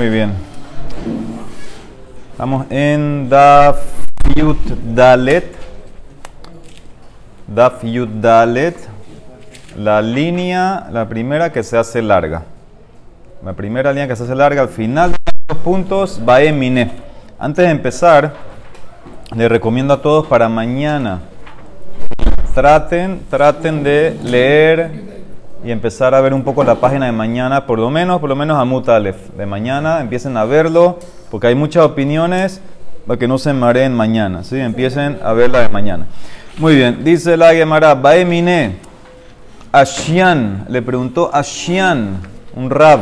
Muy bien. Estamos en Daf Yud Dalet. Daf Dalet. La línea, la primera que se hace larga. La primera línea que se hace larga al final de los puntos va Emine. Antes de empezar, les recomiendo a todos para mañana. Traten, traten de leer y empezar a ver un poco la página de mañana, por lo menos, por lo menos a Mutalef. De mañana empiecen a verlo, porque hay muchas opiniones para que no se mareen mañana, ¿sí? Empiecen a verla de mañana. Muy bien, dice la Gemara, Baemine, Ashian, le preguntó Ashian, un rab,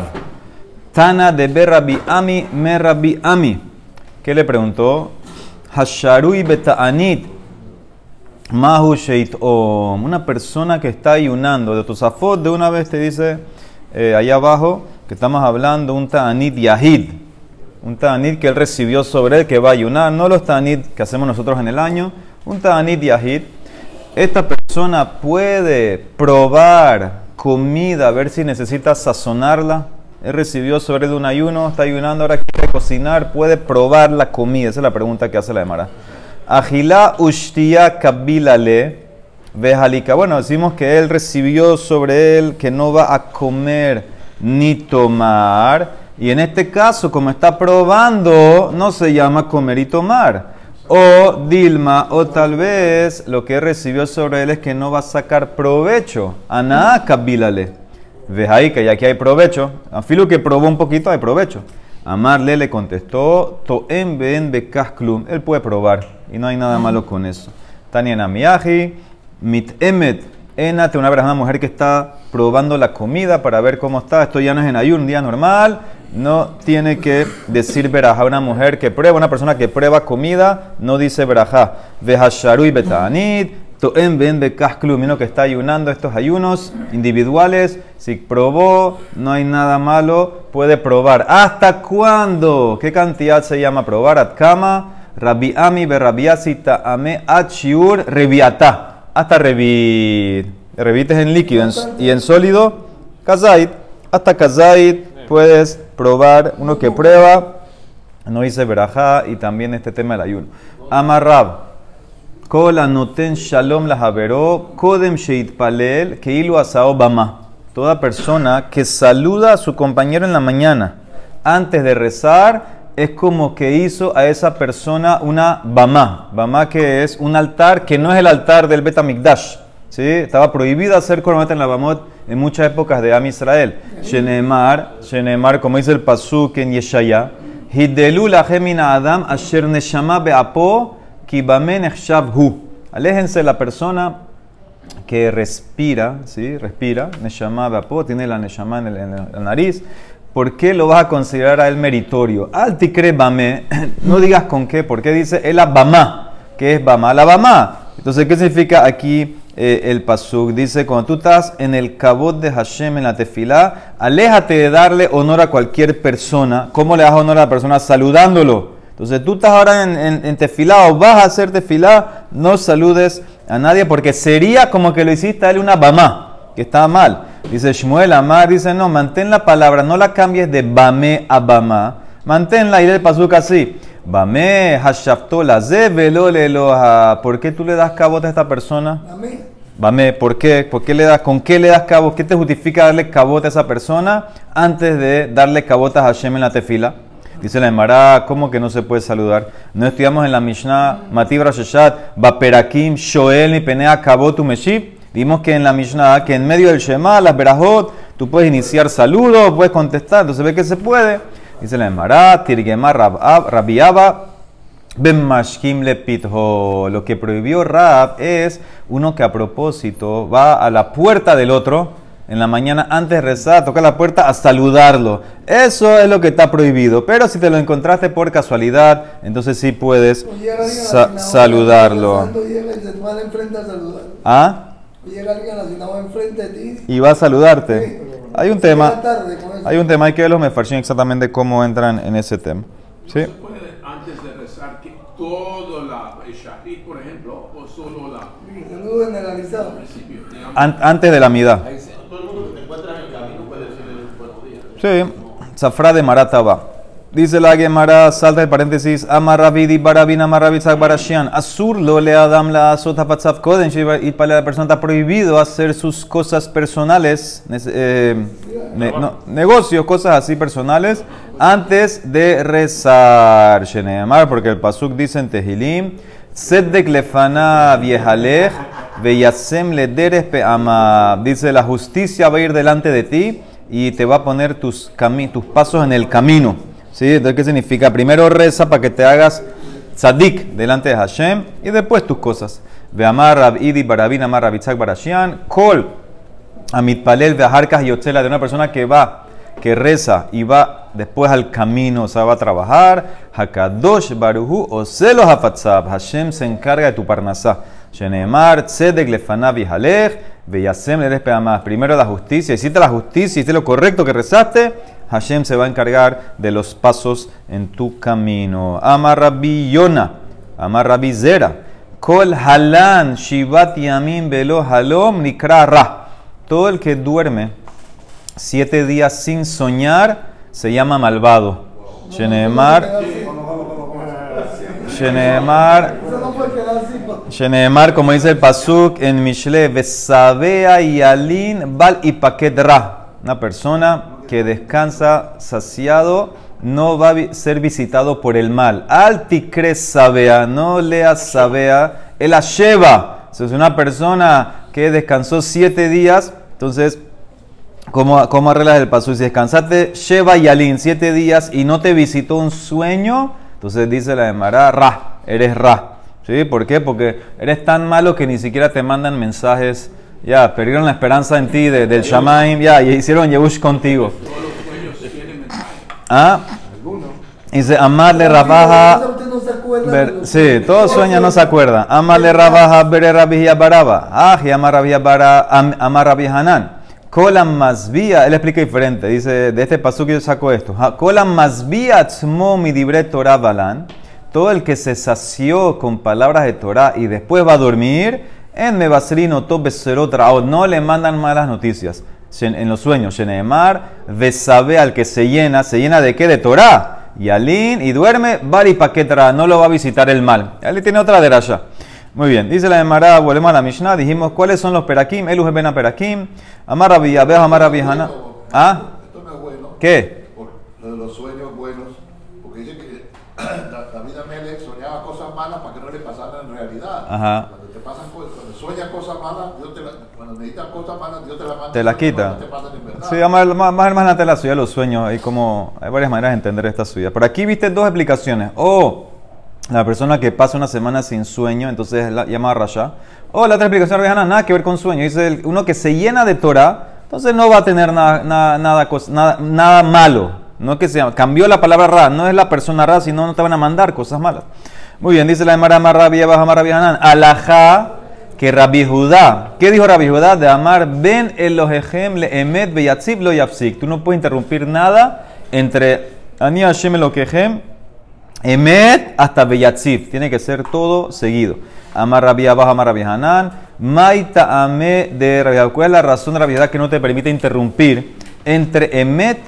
Tana de Berrabi Ami, Merabi Ami. ¿Qué le preguntó? Hasharui Beta'anit, Mahu Om, una persona que está ayunando. De Tosafot de una vez te dice eh, allá abajo que estamos hablando un Ta'anit Yahid. Un Ta'anit que él recibió sobre él que va a ayunar. No los Ta'anit que hacemos nosotros en el año. Un Ta'anit Yahid. Esta persona puede probar comida, ver si necesita sazonarla. Él recibió sobre él un ayuno, está ayunando, ahora quiere cocinar, puede probar la comida. Esa es la pregunta que hace la Emara. Agilá ushtia kabilale vejalika. Bueno, decimos que él recibió sobre él que no va a comer ni tomar. Y en este caso, como está probando, no se llama comer y tomar. O Dilma, o tal vez lo que recibió sobre él es que no va a sacar provecho. Aná kabilale. Vejaika, y aquí hay provecho. A filo que probó un poquito, hay provecho. Amarle le contestó, Toem ben bekasklum. Él puede probar y no hay nada malo con eso. Tania Namiyahi, mit emet, enate, una vez una mujer que está probando la comida para ver cómo está. Esto ya no es en ayun, un día normal. No tiene que decir verajá. Una mujer que prueba, una persona que prueba comida, no dice verajá. Vejasharui betanit, Toem ben. Uno que está ayunando estos ayunos individuales. Si probó, no hay nada malo, puede probar. ¿Hasta cuándo? ¿Qué cantidad se llama probar? Atkama, Rabbi Ami, Berrabiasita, Ame, Achiur, Reviata. Hasta revit. Revit es en líquido y en sólido, Kazait. Hasta Kazait puedes probar. Uno que prueba, no dice verajá y también este tema del ayuno. Amarrab. Shalom kodem palel, toda persona que saluda a su compañero en la mañana antes de rezar es como que hizo a esa persona una bama. Bama que es un altar que no es el altar del Betamikdash. ¿sí? Estaba prohibido hacer korbanot en la bamot en muchas épocas de Am Israel. Shenemar, Shenemar, como dice el pasuk en Yeshaya, Hidelu la gemina Adam asher neshama beapo kibamen hu. Aléjense la persona que respira, ¿sí? Respira, Neshama Bapo, tiene la Neshama en, la nariz. ¿Por qué lo vas a considerar a él meritorio? Altikre Bame, no digas con qué, porque dice el Abama, que es Bama, la Bama. Entonces, ¿qué significa aquí eh, el pasuk? Dice, cuando tú estás en el cabot de Hashem en la tefilá, aléjate de darle honor a cualquier persona. ¿Cómo le das honor a la persona? Saludándolo. Entonces, tú estás ahora en, en, en tefilá o vas a hacer tefilá, no saludes a nadie porque sería como que lo hiciste a él una bamá, que está mal. Dice Shmuel Amar, dice no, mantén la palabra, no la cambies de bamé a bamá, manténla y del pasuk así. Bamé, hashaftola, zeveloleloha. ¿Por qué tú le das cabot a esta persona? Bamé, ¿por qué? ¿Por qué le das, ¿Con qué le das cabot? ¿Qué te justifica darle cabot a esa persona antes de darle cabot a Hashem en la tefila? Dice la Emara, ¿cómo que no se puede saludar? No estudiamos en la Mishnah, Matibra Sheshat, Baperakim, Shoel, y Penea, Kabotu, Meshib. Vimos que en la Mishnah, que en medio del Shema, las Berajot, tú puedes iniciar saludos, puedes contestar, entonces ve que se puede. Dice la Emara, Tirgema Rabiaba, Ben Mashkim Lepitho. Lo que prohibió Rab es uno que a propósito va a la puerta del otro en la mañana antes de rezar, toca la puerta a saludarlo. Eso es lo que está prohibido. Pero si te lo encontraste por casualidad, entonces sí puedes saludarlo. ¿Ah? Y va a saludarte. Hay un tema. Hay un tema, hay que ver los mefarshim exactamente cómo entran en ese tema. ¿Sí? antes de rezar todo la por ejemplo, o solo la. Antes de la mitad. Sí, Zafra de Marataba. Dice la Gemara, salta el paréntesis, Amarrabidi barabin amarrabizak barashian. Asur lo le adam la azot hapatzaf koden, y para la persona está prohibido hacer sus cosas personales, eh, ne- no, negocios, cosas así personales, antes de rezar. Sheneamar, porque el pasuk dice en Tehilim, Seddek lefana viejalej, veyasem le deres peama. Dice, la justicia va a ir delante de ti y te va a poner tus, tus pasos en el camino. ¿Sí? Entonces, ¿qué significa? Primero reza para que te hagas tzadik delante de Hashem y después tus cosas. Ve amar Rab Idi Barabin amar Rabitzak Barashian. Kol Amitpalel Veaharkas Yotzela de una persona que va, que reza y va después al camino, o sea, va a trabajar. Hakadosh Baruhu o Celos Hafatzab. Hashem se encarga de tu parnasá. Shenemar Tzedek Lefanav Yihalech Veyasem le más. Primero la justicia. Hiciste la justicia, hiciste lo correcto que rezaste. Hashem se va a encargar de los pasos en tu camino. Amar Rabbi Yona, Amar Rabbi Zera, Kol Halan Shivat Yamin Velo Halom Nikra Ra. Todo el que duerme siete días sin soñar se llama malvado. Shenemar, Shenemar, Shenemar, como dice el Pasuk en Mishle, Besabea y Alin Bal y Ra. Una persona que descansa saciado no va a ser visitado por el mal. Alticre sabea, no leas sabea, el asheva. Si es una persona que descansó siete días, entonces, ¿cómo, cómo arreglas el paso? Si descansaste Sheva y Alin siete días y no te visitó un sueño, entonces dice la Emara, Ra, eres Ra. ¿Sí? ¿Por qué? Porque eres tan malo que ni siquiera te mandan mensajes. Ya, perdieron la esperanza en ti de- del Shamaim, ya, y hicieron Yehush contigo. Mensaje. Ah, dice, amarle rabaja. Ver- sí, todo sueña no se acuerda. Amarle rabaja, bere rabija baraba. Ah, y amar rabija bara, am- amar rabija hanan. Kolam masvía, él explica diferente. Dice, de este paso que yo saco esto. Kolam masvía tzmo mi dibre Torah balan. Todo el que se sació con palabras de Torah y después va a dormir, en Mebasrino Raot, no le mandan malas noticias. En los sueños, Sheneemar, Besabe al que se llena, ¿se llena de qué? De Torah. Y Alin, y duerme, Bari Paquetra, no lo va a visitar el mal. Ali tiene otra derasha. Muy bien, dice la Emara, volvemos a la Mishnah, dijimos, ¿cuáles son los perakim? Elus ben perakim, Amar Rabbi Yabeh, Amar Rabbi Hana. ¿Ah? Esto no es bueno. ¿Qué? Lo de los sueños buenos. Porque dice que Da- David Amelech soñaba cosas malas para que no le pasaran en realidad. Ajá. Cuando te pasan cosas, cuando sueñas cosas malas, Dios te la, cuando necesitas cosas malas, Dios te las manda. Te la para que quita. no te en verdad. Sí, más, más más adelante la suya de los sueños, hay como, hay varias maneras de entender esta suya. Por aquí viste dos explicaciones. O la persona que pasa una semana sin sueño, entonces la llama Rasha. O la otra explicación, Rejana, nada que ver con sueño. Dice uno que se llena de Torah, entonces no va a tener nada, nada, nada, nada malo. No que se cambió la palabra ra, no es la persona ra, sino no te van a mandar cosas malas. Muy bien, dice la de Mara Rabbi Abba Rabbi Hanan. Alajá que Rabbi Judá, ¿qué dijo Rabbi Judá? De amar ben Elohejem le emet beyatzib lo. Tú no puedes interrumpir nada entre Ani Hashem Elohejem, emet hasta beyatzib. Tiene que ser todo seguido. Amar Rabbi Abba, Amar Rabbi Hanan. Maita ame de Rabbi. ¿Cuál es la razón de Rabbi Judá que no te permite interrumpir entre emet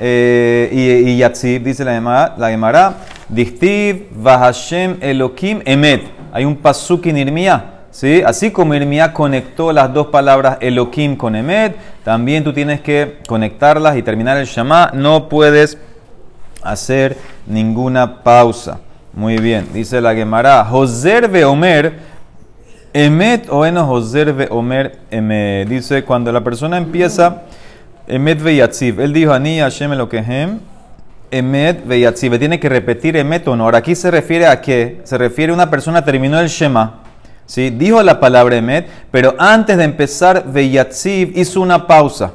eh, y, y dice la Gemara, la Gemara, Dichtiv, Vahashem, Elohim, Emet. Hay un pasuk en Irmía, ¿sí? Así como Irmía conectó las dos palabras Elohim con Emet, también tú tienes que conectarlas y terminar el Shema. No puedes hacer ninguna pausa. Muy bien, dice la Gemara, Joser Omer, Emet o eno Joser Omer, Emet. Dice, cuando la persona empieza... Emet veyatziv. Él dijo, Ani Hashem Elokehem. Emet veyatziv. Tiene que repetir emet o no. Ahora aquí se refiere a qué? Se refiere a una persona terminó el Shema. ¿sí? Dijo la palabra emet, pero antes de empezar veyatziv hizo una pausa.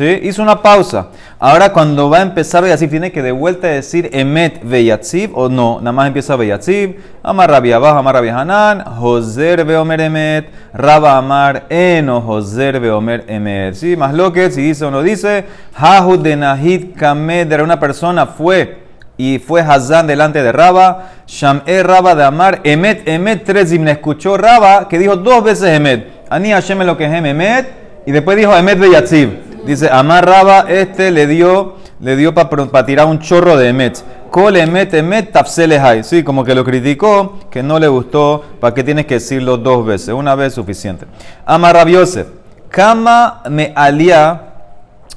Hizo una pausa. Ahora cuando va a empezar veyatziv tiene que de vuelta decir emet veyatziv o no. Nada más empieza veyatziv. Amar Rabbi Abba, Amar Rabbi Hanan. Joser veomer emet. Rabba Amar eno Joser veomer emet. ¿Sí? Más lo que si dice o no dice. Hahud de Nahid Kamed era una persona fue y fue Hazán delante de Raba, Sham'e Raba de Amar, Emet, Emet, tres me escuchó Raba, que dijo dos veces Emet, Ani Hashem lo que es Emet, y después dijo Emet Beyatzib. Dice, amarraba, este le dio, le dio para tirar un chorro de emet. Kol emet emet tafselehai. Sí, como que lo criticó, que no le gustó. ¿Para qué tienes que decirlo dos veces? Una vez suficiente. Amarrab Yosef. Kama me alia.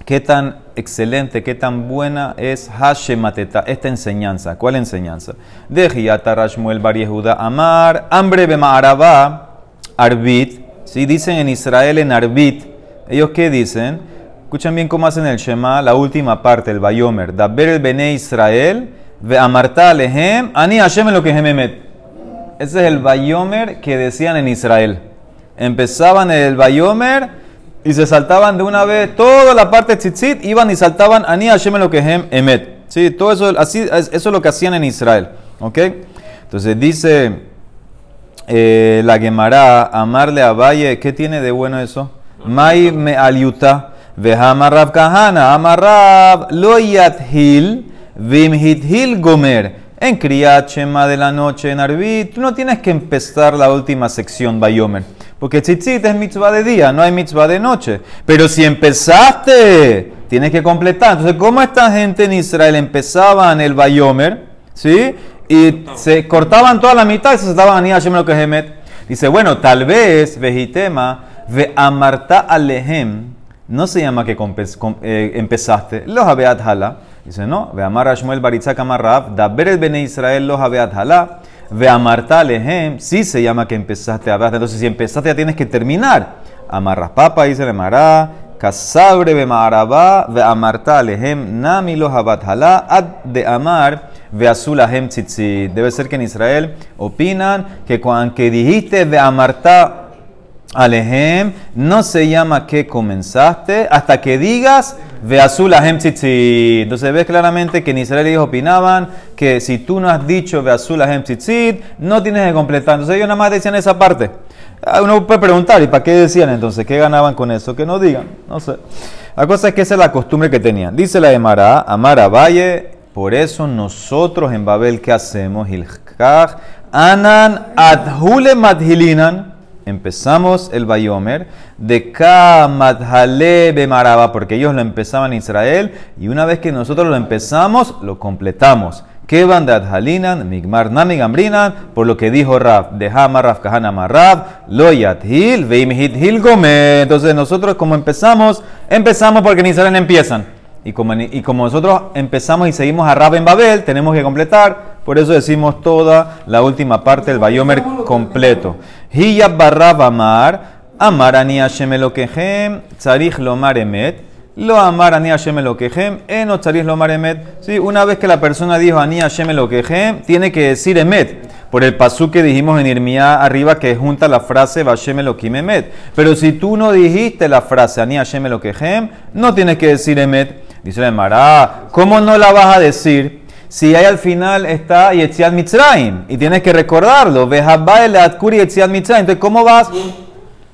Qué tan excelente, qué tan buena es Hashemateta, esta enseñanza. ¿Cuál enseñanza? De Rashmuel Bar Amar, Hambre Bema'arabá, Arbit. ¿sí? Dicen en Israel en Arbit. ¿Ellos qué dicen? Escuchen bien cómo hacen el Shema, la última parte, el Bayomer. Daber el Bene Israel, ve amarta alehem, ani Hashem lo que Ese es el Bayomer que decían en Israel. Empezaban el Bayomer y se saltaban de una vez toda la parte tzitzit, iban y saltaban ani Hashem lo que emet. Sí, todo eso, así, eso es lo que hacían en Israel. ¿Ok? Entonces dice eh, la Gemara, amarle a Valle, ¿qué tiene de bueno eso? Mai me aliuta. Vehamarrab kahana, amarrab lo yathil, hil gomer. En Kriyat Shema de la noche en Arbit, tú no tienes que empezar la última sección Bayomer. Porque tzitzit es mitzvah de día, no hay mitzvah de noche. Pero si empezaste, tienes que completar. Entonces, ¿cómo esta gente en Israel empezaban el Bayomer? ¿Sí? Y se cortaban toda la mitad y se estaban a Hashem lo que Dice, bueno, tal vez, vejitema, ve amarta alehem, no se llama que eh, empezaste. Los abeat hala. Dice, no. Ve amar a Shmuel Baritzak amarrab. Daber el bene Israel los abeat hala. Ve amarta lehem. Sí se llama que empezaste a Entonces, si empezaste, ya tienes que terminar. Amarras papa, dice le mará. Casabre ve marabá. Ve amarta lehem. Nami los abat hala. Ad de amar. Ve azul ahem tzitzi. Debe ser que en Israel opinan que cuando que dijiste ve amarta Alejem no se llama que comenzaste hasta que digas ve azul ahem tzitzit. Entonces ves claramente que en Israel ellos opinaban que si tú no has dicho ve azul ahem tzitzit, no tienes que completar. Entonces ellos nada más decían esa parte. Ah, uno puede preguntar, ¿y para qué decían entonces? ¿Qué ganaban con eso? Que no digan, no sé. La cosa es que esa es la costumbre que tenían. Dice la de Mará, Amara Valle, por eso nosotros en Babel, ¿qué hacemos? Hilkach, Anan adhule madhilinan empezamos el Bayomer de Kamadhale Bemaraba, porque ellos lo empezaban en Israel, y una vez que nosotros lo empezamos, lo completamos. Kevan de Adhalinan, Migmar Nami Gambrinan, por lo que dijo Rab, de Hamar Raf Kahana Marab, Lo Yathil, Veimhit Hil Gome. Entonces nosotros como empezamos, empezamos porque en Israel empiezan. Y como, y como nosotros empezamos y seguimos a Rab en Babel, tenemos que completar. Por eso decimos toda la última parte del Bayomer completo. Hiya barrab amar, amar ani Hashem elokehem, tzarich lomar emet. Lo amar ani Hashem elokehem, eno tzarich lomar emet. ¿Sí? Una vez que la persona dijo ani Hashem elokehem, tiene que decir emet. Por el pasú que dijimos en Irmía arriba que junta la frase Vashem Elohim Emet. Pero si tú no dijiste la frase Ani Hashem Elokehem, no tienes que decir Emet. Dice el Mará, ¿cómo no la vas a decir? Si ahí al final está Yetziat Mitzrayim y tienes que recordarlo, Mitzrayim. Entonces, ¿cómo vas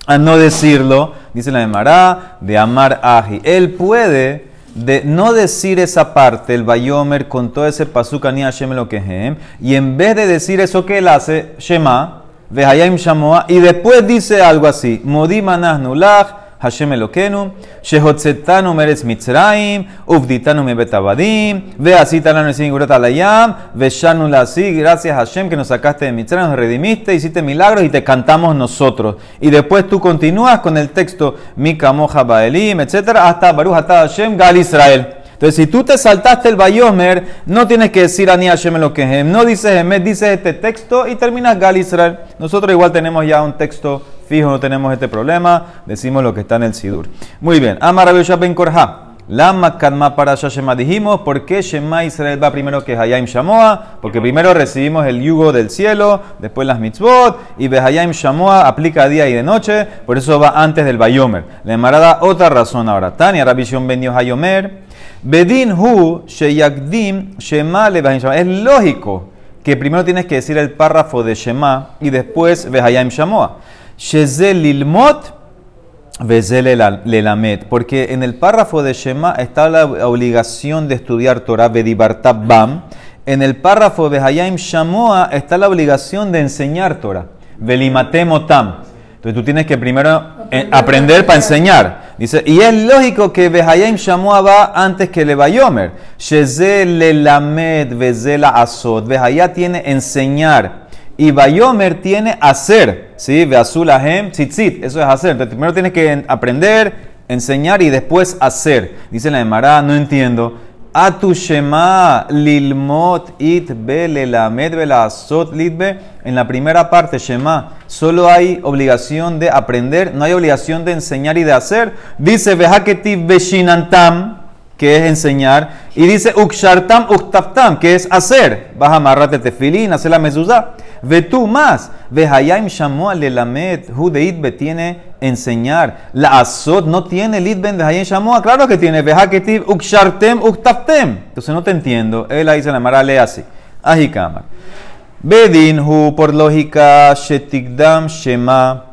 a no decirlo? Dice la Mará, de Amar Aji. Él puede de no decir esa parte, el Bayomer, con todo ese pasuk ni Hashem lo que y en vez de decir eso que él hace, Shema, Vehayim Shamoa, y después dice algo así, Modi Manah Nulach, Hashem Elokenu, Shehotzetanu Meretz Mitzrayim, Uvditanu Mebet Abadim, Veasitanu Nesim Gurat Alayam, Veshanu Lasi, gracias Hashem que nos sacaste de Mitzrayim, nos redimiste, hiciste milagros y te cantamos nosotros. Y después tú continúas con el texto Mika Moja Baelim, etc. hasta Baruch Atah Hashem Gal Israel. Entonces, si tú te saltaste el Bayomer, no tienes que decir Ani Hashem lo que no dices Emet, dices este texto y terminas Gal Israel. Nosotros igual tenemos ya un texto fijo, no tenemos este problema, decimos lo que está en el Sidur. Muy bien, Amar Ben Korha. Lama Kadma para Shema dijimos, ¿por qué Shema Israel va primero que Hayim Shamoa? Porque primero recibimos el yugo del cielo, después las mitzvot, y Behayim Shamoa aplica día y de noche, por eso va antes del Bayomer. Le marada otra razón ahora. Tania Rabbi Ben Hayomer, Bedin Hu Sheyakdim Shema Le Es lógico que primero tienes que decir el párrafo de Shema y después Behayim Shamoa. Shezel Lelamet. Porque en el párrafo de Shema está la obligación de estudiar Torah Bedibartab Bam. En el párrafo de Hayim Shamoa está la obligación de enseñar Torah. Velimatem Otam. Entonces tú tienes que primero Eh, aprender para enseñar. Dice, y es lógico que Behayim Shamoa va antes que le Bayomer. Sheze le lamed veze la asot. Behayá tiene enseñar. Y Bayomer tiene hacer. ¿Sí? Veazulahem tzitzit. Eso es hacer. Primero tienes que en- aprender, enseñar y después hacer. Dice la Emara, no entiendo. Atu Shema Lilmot It Be Lelamed Velasot Litbe. En la primera parte, Shema, solo hay obligación de aprender, no hay obligación de enseñar y de hacer. Dice Vehaketiv Beshinantam, que es enseñar. Y dice Ukshartam Uktaftam, que es hacer. Vas a amarrarte tefilín, hacer la mezuzá. Ve tú más. Vehayim Shamoa Lelamed. Judeid Be tiene enseñar. La Asot no tiene Lid Ben Vehayim Shamoa. Claro que tiene. Vehaketiv Ukshartem Uktaftem. Entonces no te entiendo. Él ahí se la mara lee así. Ajikamar. Bedin hu por lógica Shetikdam Shema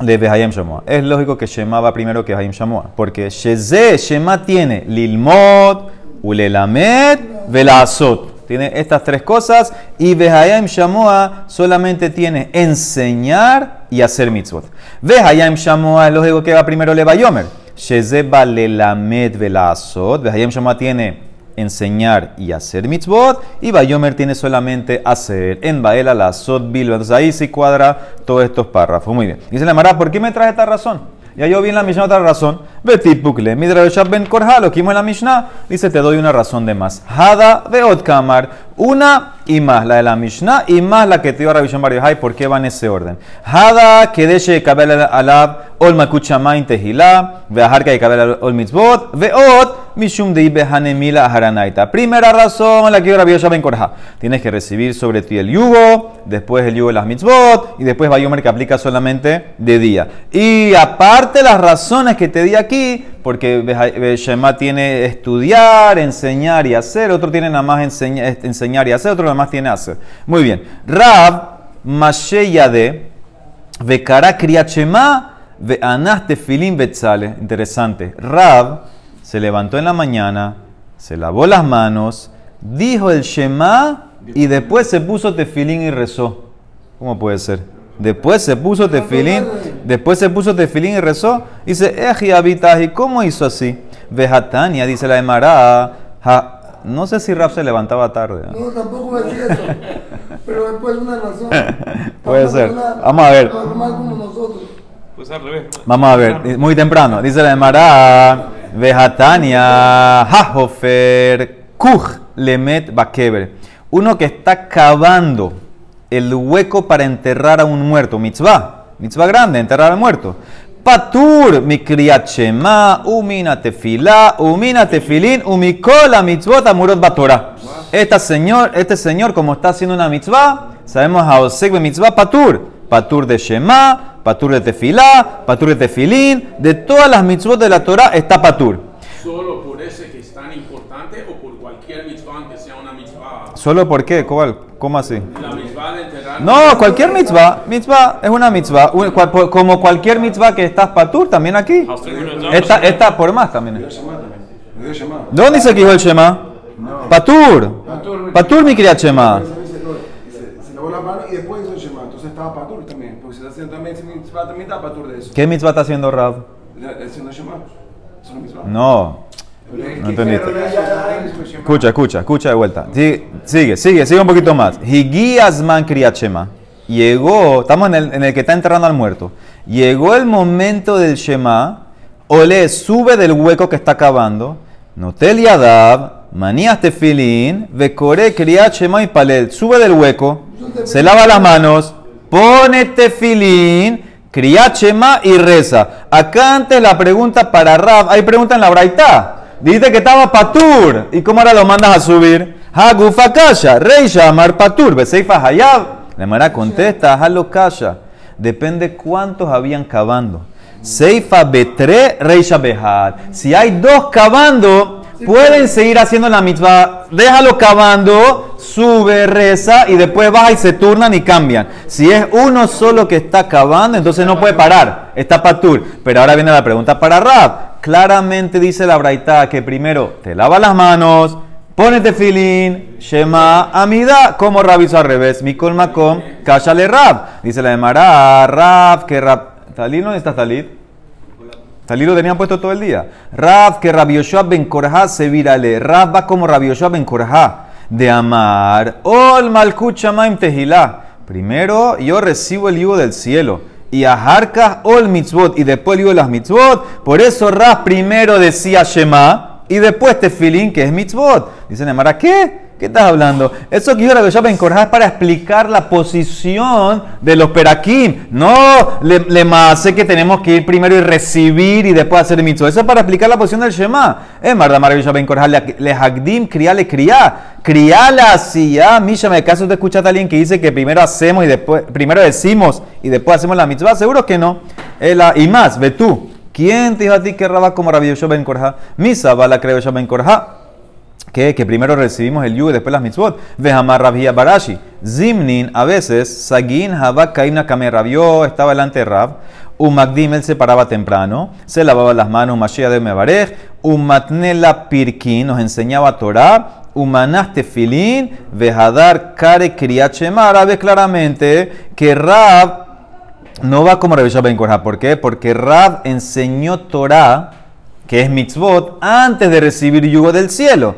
de Behayim Shamoa. Es lógico que Shema primero que Behayim Shamoa. Porque Sheze Shema tiene Lilmod, Ulelamed, Velasot. Tiene estas tres cosas. Y Behayim Shamoa solamente tiene enseñar y hacer mitzvot. Behayim Shamoa es lógico que va primero le Bayomer. Sheze va Lelamed, Velasot. Behayim Shamoa tiene enseñar y hacer mitzvot, y Bayomer tiene solamente hacer en Baela la Sot. Entonces ahí sí cuadra todos estos párrafos. Muy bien. Dice la Mara, ¿por qué me trae esta razón? Ya yo vi en la Mishnah otra razón. Betipukle, Midrashab ben Korha, lo que vimos en la Mishnah. Dice, te doy una razón de más. Hada de Kamar, una y más, la de la Mishnah y más la que te dio Rabbi Shemar Yochai. ¿Por qué va en ese orden? Hada, Kedeshe Kabel Alab, Ol Makuchamain Tehila, Veaharka y Kabel Ol Mitzvot, Veot, Mishum de Ibehanemila Haranaita. Primera razón, la que dio Rabbi ben Korha. Tienes que recibir sobre ti el yugo, después el yugo de las mitzvot, y después Bayomer que aplica solamente de día. Y aparte las razones que te di aquí, porque Beha- Shema tiene estudiar, enseñar y hacer, otro tiene nada más enseña- enseñar y hacer, otro nada más tiene hacer. Muy bien. Rab, Masheyade, Vekara Kriachema, Veanas Tefilin Betzale. Interesante. Rab se levantó en la mañana, se lavó las manos, dijo el Shema y después se puso tefilín y rezó. ¿Cómo puede ser? Después se puso tefilín, después se puso tefilín y rezó. Dice, Eji Abitaji, ¿cómo hizo así? Vejatania, dice la Emara. ja- No sé si Rab se levantaba tarde. ¿no? No, tampoco es eso. Pero después una razón. Puede ser. hablar Vamos a ver. Normal como nosotros. Pues al revés. Vamos a ver, muy temprano. Dice la Emara, Vejatania, Hahofer, Kuj, Lemet, Bakeber. Uno que está cavando el hueco para enterrar a un muerto, mitzvah, mitzvah grande, enterrar al muerto. Patur, mi kriachema, umina tefilá, umina tefilín, umikola mitzvot amurot batora. Esta señor, este señor, como está haciendo una mitzvah, sabemos a Osek mitzvah patur. Patur de Shema, Patur de Tefilá, Patur de Tefilín, de todas las mitzvot de la Torah está Patur. Solo por ese que es tan importante o por cualquier mitzvah que sea una mitzvah. ¿Solo por qué? ¿Cuál? ¿Cómo así? La mitzvah de enterrar. No, cualquier mitzvah, mitzvah es una mitzvah, como cualquier mitzvah que estás Patur, también aquí. Esta, esta por más también. es. ¿De dónde dice que dijo el Shema? Patur. Patur mi kriat Shema. Se, lavó la mano y después hizo el Shema. Entonces estaba Patur también. Porque se está haciendo también, si mitzvah, también está Patur de eso. ¿Qué mitzvah está haciendo Rab? Haciendo Shema. No. No entendiste. Escucha, escucha, escucha de vuelta. Sí, sigue, sigue, sigue un poquito más. Higiasman Kriachema. Llegó, estamos en el, en el que está enterrando al muerto. Llegó el momento del Shema. Ole sube del hueco que está cavando. Notel Yadav, manías tefilín, vekore kriat Shema y palel. Sube del hueco, se lava las manos, pone tefilín, kriat Shema y reza. Acá antes la pregunta para Rab, hay pregunta en la Braita. Dice que estaba Patur. ¿Y cómo ahora lo mandas a subir? Hagufa Kasha, Rey Shamar Patur, Beseifa Hayab. La Mara contesta, Halo Kasha. Depende cuántos habían cavando. Seifa Betre, Rey Behad. Si hay dos cavando, pueden seguir haciendo la mitzvah. Déjalo cavando, sube, reza y después baja y se turnan y cambian. Si es uno solo que está cavando, entonces no puede parar. Está Patur. Pero ahora viene la pregunta para Rab. Claramente dice la Braita que primero te lava las manos, ponete filín, Shema, Amida, como Rab hizo al revés. Mikol Makom, cállale Rab. Dice la de Mará, Rab, que Rab. ¿Talid no necesitas Talid? Salí lo tenían puesto todo el día. Rab, que Rabbi Yoshua ben Korja se virale. Rab va como Rabbi Yoshua ben Korja. De amar. Ol malkut shamaim tehilá. Primero yo recibo el yugo del cielo. Y ajarka ol mitzvot. Y después de las mitzvot. Por eso Rab primero decía Shema. Y después tefilín, que es mitzvot. Dice Nemara, ¿qué? ¿Qué estás hablando? Eso que yo Yoshua ben Korja es para explicar la posición de los perakim. No le, le sé que tenemos que ir primero y recibir y después hacer el mitzvot. Eso es para explicar la posición del Shema. Eh, Marda Yoshua ben Korja le, hagdim, criá, le criá. Criala así, ya. Misha, me caso usted escucha a alguien que dice que primero hacemos y después, primero decimos y después hacemos la mitzvah. Seguro que no. La- y más, ve tú. ¿Quién te dijo a ti que Rabba como Rabbi ben Korja? Misa, va la creo ben Korja. Que primero recibimos el yugo y después las mitzvot. Vejamar Rabia Barashi. Zimnin, a veces, Sagin Habak Kaimna Kame Rabió, estaba delante de Rab. Umagdim, él se paraba temprano, se lavaba las manos, Mashiach de Mebarej. Umatnela Pirkin, nos enseñaba Torah. Umanas Tefilin, Vejadar Kare Kriachema. Ahora ves claramente que Rab no va como Rabbi Yoshua ben Korja. ¿Por qué? Porque Rab enseñó Torah, que es mitzvot, antes de recibir yugo del cielo.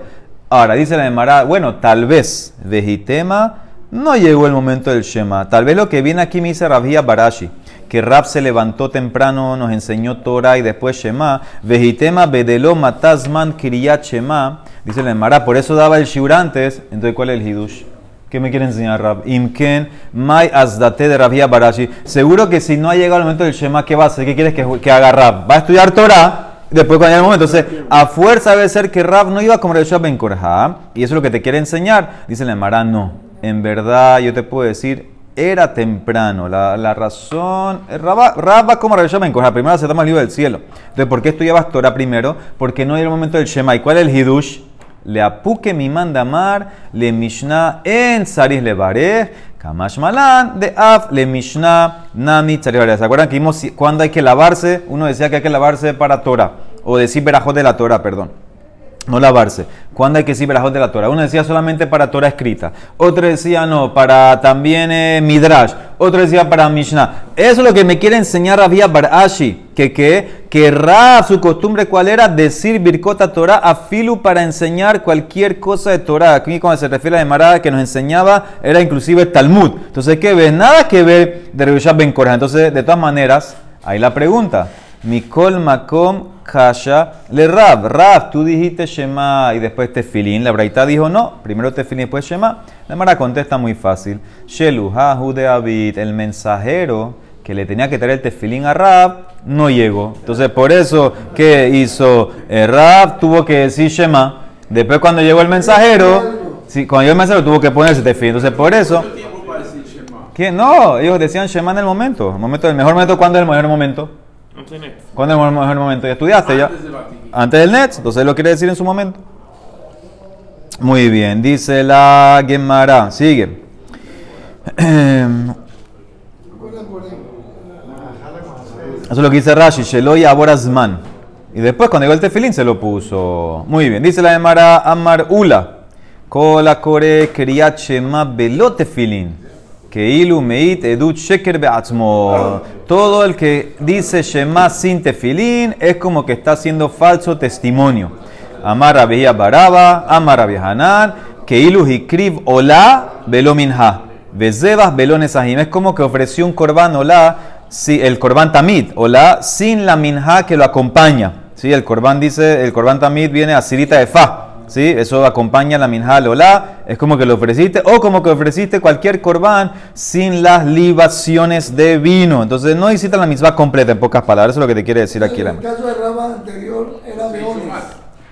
Ahora, dice la Emara, bueno, tal vez, Vejitema, no llegó el momento del Shema. Tal vez lo que viene aquí me dice Rabia Barashi, que Rab se levantó temprano, nos enseñó Torah y después Shema. Vejitema, Bedelo, Matazman, Kriyat Shema. Dice la Emara, por eso daba el shiur antes. Entonces, ¿cuál es el Hidush? ¿Qué me quiere enseñar Rab? Imken, Mai Azdate de Rabia Barashi. Seguro que si no ha llegado el momento del Shema, ¿qué va a hacer? ¿Qué quieres que, que haga Rab? Va a estudiar Torah. Después cuando llegue el momento, entonces a fuerza debe ser que Rab no iba como Rabbi Ben Korja, y eso es lo que te quiere enseñar. Dice la Emara, no. En verdad, yo te puedo decir, era temprano. La, la razón, Rab, Rab va como Ben Korja, primero aceptamos el libro del cielo. Entonces, ¿por qué estudiabas Torah primero? Porque no era el momento del Shema. ¿Y cuál es el Hidush? Le apuque mi mandamar, le Mishnah en Saris le Kamash Malan, de Af, le Mishnah, Nami. ¿Se acuerdan que vimos cuando hay que lavarse? Uno decía que hay que lavarse para Torah, o decir verajot de la Torah, perdón. No lavarse. ¿Cuándo hay que decir verajot de la Torah? Uno decía solamente para Torah escrita. Otro decía no, para también eh, Midrash. Otro decía para Mishnah. Eso es lo que me quiere enseñar Rabia Barashi. Que, que, que Rab, su costumbre, ¿cuál era? Decir Birkota Torah a Filu para enseñar cualquier cosa de Torah. Aquí cuando se refiere a la Marada que nos enseñaba, era inclusive Talmud. Entonces, ¿qué ves? Nada que ver de Rebbe Ben Korah. Entonces, de todas maneras, ahí la pregunta. Mikol Makom Kasha le Rab. Rab, tú dijiste Shema y después Tefilín. La Braita dijo no, primero Tefilín y después Shema. La Mara contesta muy fácil. Shelu Hahu de Abid, el mensajero que le tenía que traer el Tefilín a Rab, no llegó. Entonces, por eso, ¿qué hizo? Eh, Rab tuvo que decir Shema. Después, cuando llegó el mensajero, sí, cuando llegó el mensajero, tuvo que ponerse Tefilín. Entonces, por eso. ¿Quién? No, ellos decían Shema en el momento. El, momento, el mejor momento, ¿cuándo es el mejor momento? ¿Cuándo es el mejor momento? ¿Ya estudiaste ya? Antes del Vaticano. Antes del Nets, entonces lo quiere decir en su momento. Muy bien, dice la Gemara. Sigue. Eso es lo que dice Rashi, Sheloy Aborazman. Y después, cuando llegó el tefilín, se lo puso. Muy bien, dice la Gemara Amar Ula. Kola Kore Kriyat Shema Belo Tefilín. Que ilu meit edut sheker beatzmo. Todo el que dice Shema sin tefilín es como que está haciendo falso testimonio. Amar Rabia Baraba, Amar Rabia Hanan, que ilu hikriv ola velo minha. Vezebas velo nesahim. Es como que ofreció un korban ola, si, el korban tamid, ola, sin la minha que lo acompaña. ¿Sí? El korban dice, el korban tamid viene a sirita de fa. ¿Sí? Eso acompaña la minja al olá, es como que lo ofreciste, o como que ofreciste cualquier corbán sin las libaciones de vino. Entonces no necesitas la misma completa, en pocas palabras, eso es lo que te quiere decir aquí En el caso de Raba anterior era leones.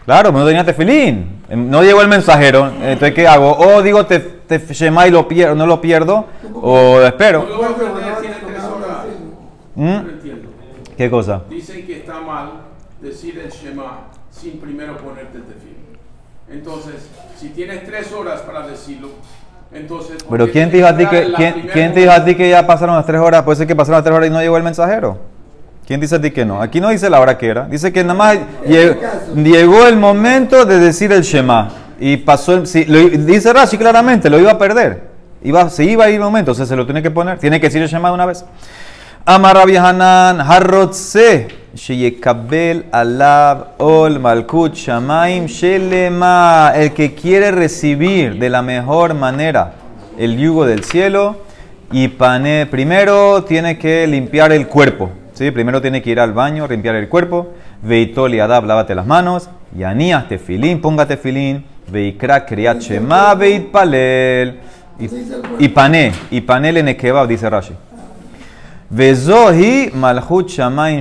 Claro, pero no tenía tefilín. Em, No llegó el mensajero. Entonces, ¿qué hago? O digo te, te Shema y lo pierdo, no lo pierdo, o espero. ¿Mm? ¿Qué cosa? Dicen que está mal decir el Shema sin primero ponerte el tefilín. Entonces, si tienes tres horas para decirlo, entonces... ¿por Pero ¿quién te dijo a ti que, quién, te dijo a ti que ya pasaron las tres horas? Puede ser que pasaron las tres horas y no llegó el mensajero. ¿Quién dice a ti que no? Aquí no dice la hora que era. Dice que nada más lle- llegó el momento de decir el Shema. Y pasó el. sí, lo- dice Rashi claramente, lo iba a perder. Iba, se iba a ir el momento, o sea, se lo tiene que poner. Tiene que decir el Shema de una vez. Amar Rabbi Hanan, Harrotse, Sheyekabel alab ol malkut shamaim shelema. El que quiere recibir de la mejor manera el yugo del cielo y pane, primero tiene que limpiar el cuerpo. ¿sí? Primero tiene que ir al baño, limpiar el cuerpo. Veitol y adab, lávate las manos. Y anías tefilín, póngate tefilín. Veikra kriat shema veit palel. Y, pané, y pané le nekebab, dice Rashi. Vezohi malhut shamaim.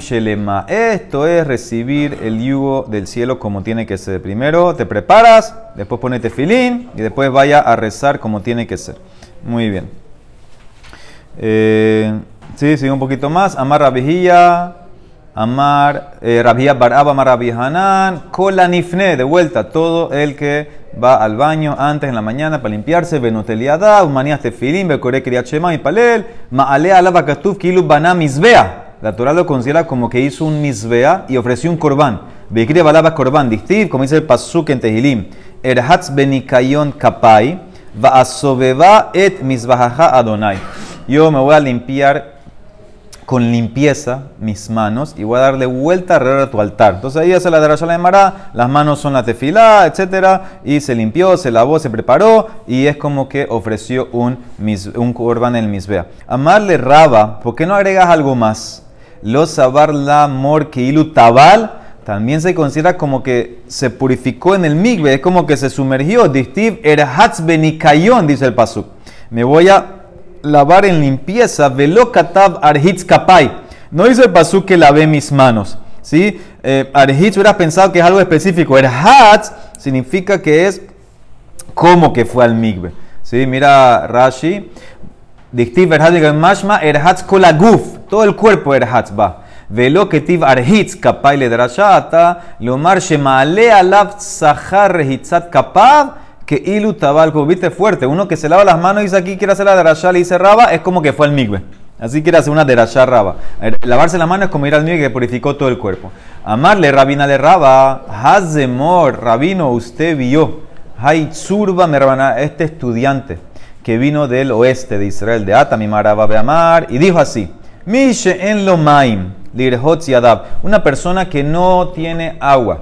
Esto es recibir el yugo del cielo como tiene que ser. Primero te preparas, después ponete filín y después vaya a rezar como tiene que ser. Muy bien. Eh, sí, sigue un poquito más. Amar Rabijía, Amar eh, Rabijía Baraba, Amar Rabihanan, Kola Nifne, de vuelta, todo el que va al baño antes en la mañana para limpiarse, Benoteliada, Umanías Tefilín, Bekore Kriachema y Palel, Maalea Alaba Katuf, Kilu Bana Misbea. La Torah lo considera como que hizo un Misbea y ofreció un corbán. Bekire Balaba Corbán, Distiv, como dice el Pasuk en Tehilim, Erhatz Benikayon Kapai, Vaasobeba et Misbahaja Adonai. Yo me voy a limpiar con limpieza mis manos y voy a darle vuelta alrededor de tu altar. Entonces ahí hace la de la Emara, las manos son la tefilá, etc. Y se limpió, se lavó, se preparó y es como que ofreció un, un korban en el misbea. Amarle raba, ¿por qué no agregas algo más? Lo sabar la mor tabal también se considera como que se purificó en el migbe, es como que se sumergió. Distiv erhatz benikayon, dice el pasuk. Me voy a lavar en limpieza, velo katav arhitz kapai. No dice el que lavé mis manos. ¿sí? Eh, arhitz hubiera pensado que es algo específico. Erhatz significa que es como que fue al migbe. ¿sí? Mira Rashi. Dictiv erhatz mashma erhatz kolaguf. Todo el cuerpo erhatz va. Velo ketiv arhitz kapai le drashata. Lomar shemale alav sahar rehitzat kapav que ilu tabalco, viste fuerte, uno que se lava las manos y dice aquí quiere hacer la derashá, le dice raba, es como que fue al migbe. Así quiere hacer una derashá raba. Lavarse la mano es como ir al migbe que purificó todo el cuerpo. Amarle rabina le raba, hazemor, rabino, usted vio. Hay zurba, mi hermana, este estudiante que vino del oeste de Israel, de Ata, mi maraba amar, y dijo así: Mishe en lo maim, lirhot yadab. Una persona que no tiene agua,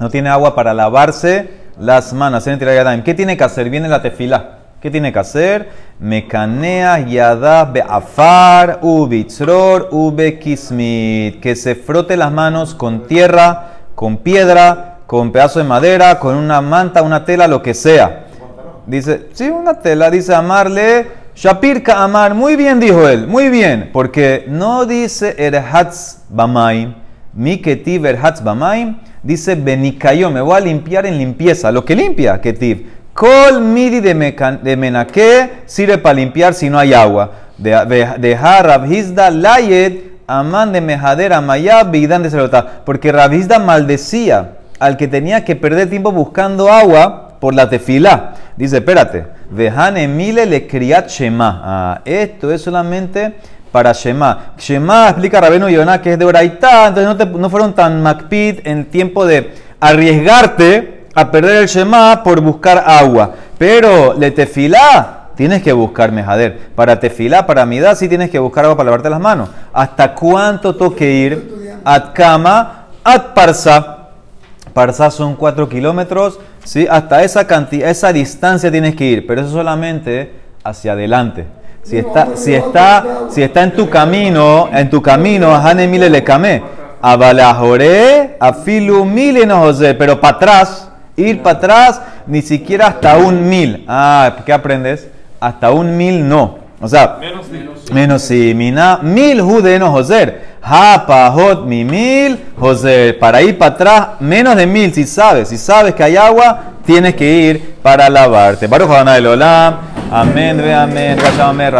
no tiene agua para lavarse las manos. ¿Qué tiene que hacer? Viene la tefila. ¿Qué tiene que hacer? Mecanea yada beafar ubitzror ubekismit. Que se frote las manos con tierra, con piedra, con pedazo de madera, con una manta, una tela, lo que sea. Dice, sí, una tela. Dice amarle. Shapirka Amar, muy bien, dijo él, muy bien, porque no dice Erhatz Bamaim, mi ketiv Erhatz Bamaim, dice Benikayo, me voy a limpiar en limpieza. Lo que limpia, Ketiv. Kol midi de, menaque sirve para limpiar si no hay agua. De Rabhizda layet aman de mejadera maya bidan de celota. Porque Rabhizda maldecía al que tenía que perder tiempo buscando agua por la tefila. Dice, espérate, vejan emile le criat shema. Ah, esto es solamente para Shema. Shema explica Rabeno Yonah que es de Oraitá, entonces no, te, no fueron tan macpid en tiempo de arriesgarte a perder el Shema por buscar agua. Pero le tefilá, tienes que buscar mejader. Para tefilá, para midá, sí tienes que buscar agua para lavarte las manos. ¿Hasta cuánto toque ir? At kama, at parsa. Parsa son 4 kilómetros, ¿sí? Hasta esa cantidad, esa distancia tienes que ir, pero eso solamente hacia adelante. Si está, si está, si está en tu camino, en tu camino, Hanemile le camé. Abalajore, afilu mil no José, pero para atrás, ir para atrás, ni siquiera hasta un mil. Ah, ¿qué aprendes? Hasta un mil no. O sea, menos si mina mil judeno José. Ha pajot mi mil José. Para ir para atrás, menos de mil, si sabes, si sabes que hay agua, tienes que ir para lavarte. Baruch del Olam. Amén, ve amén. Amén.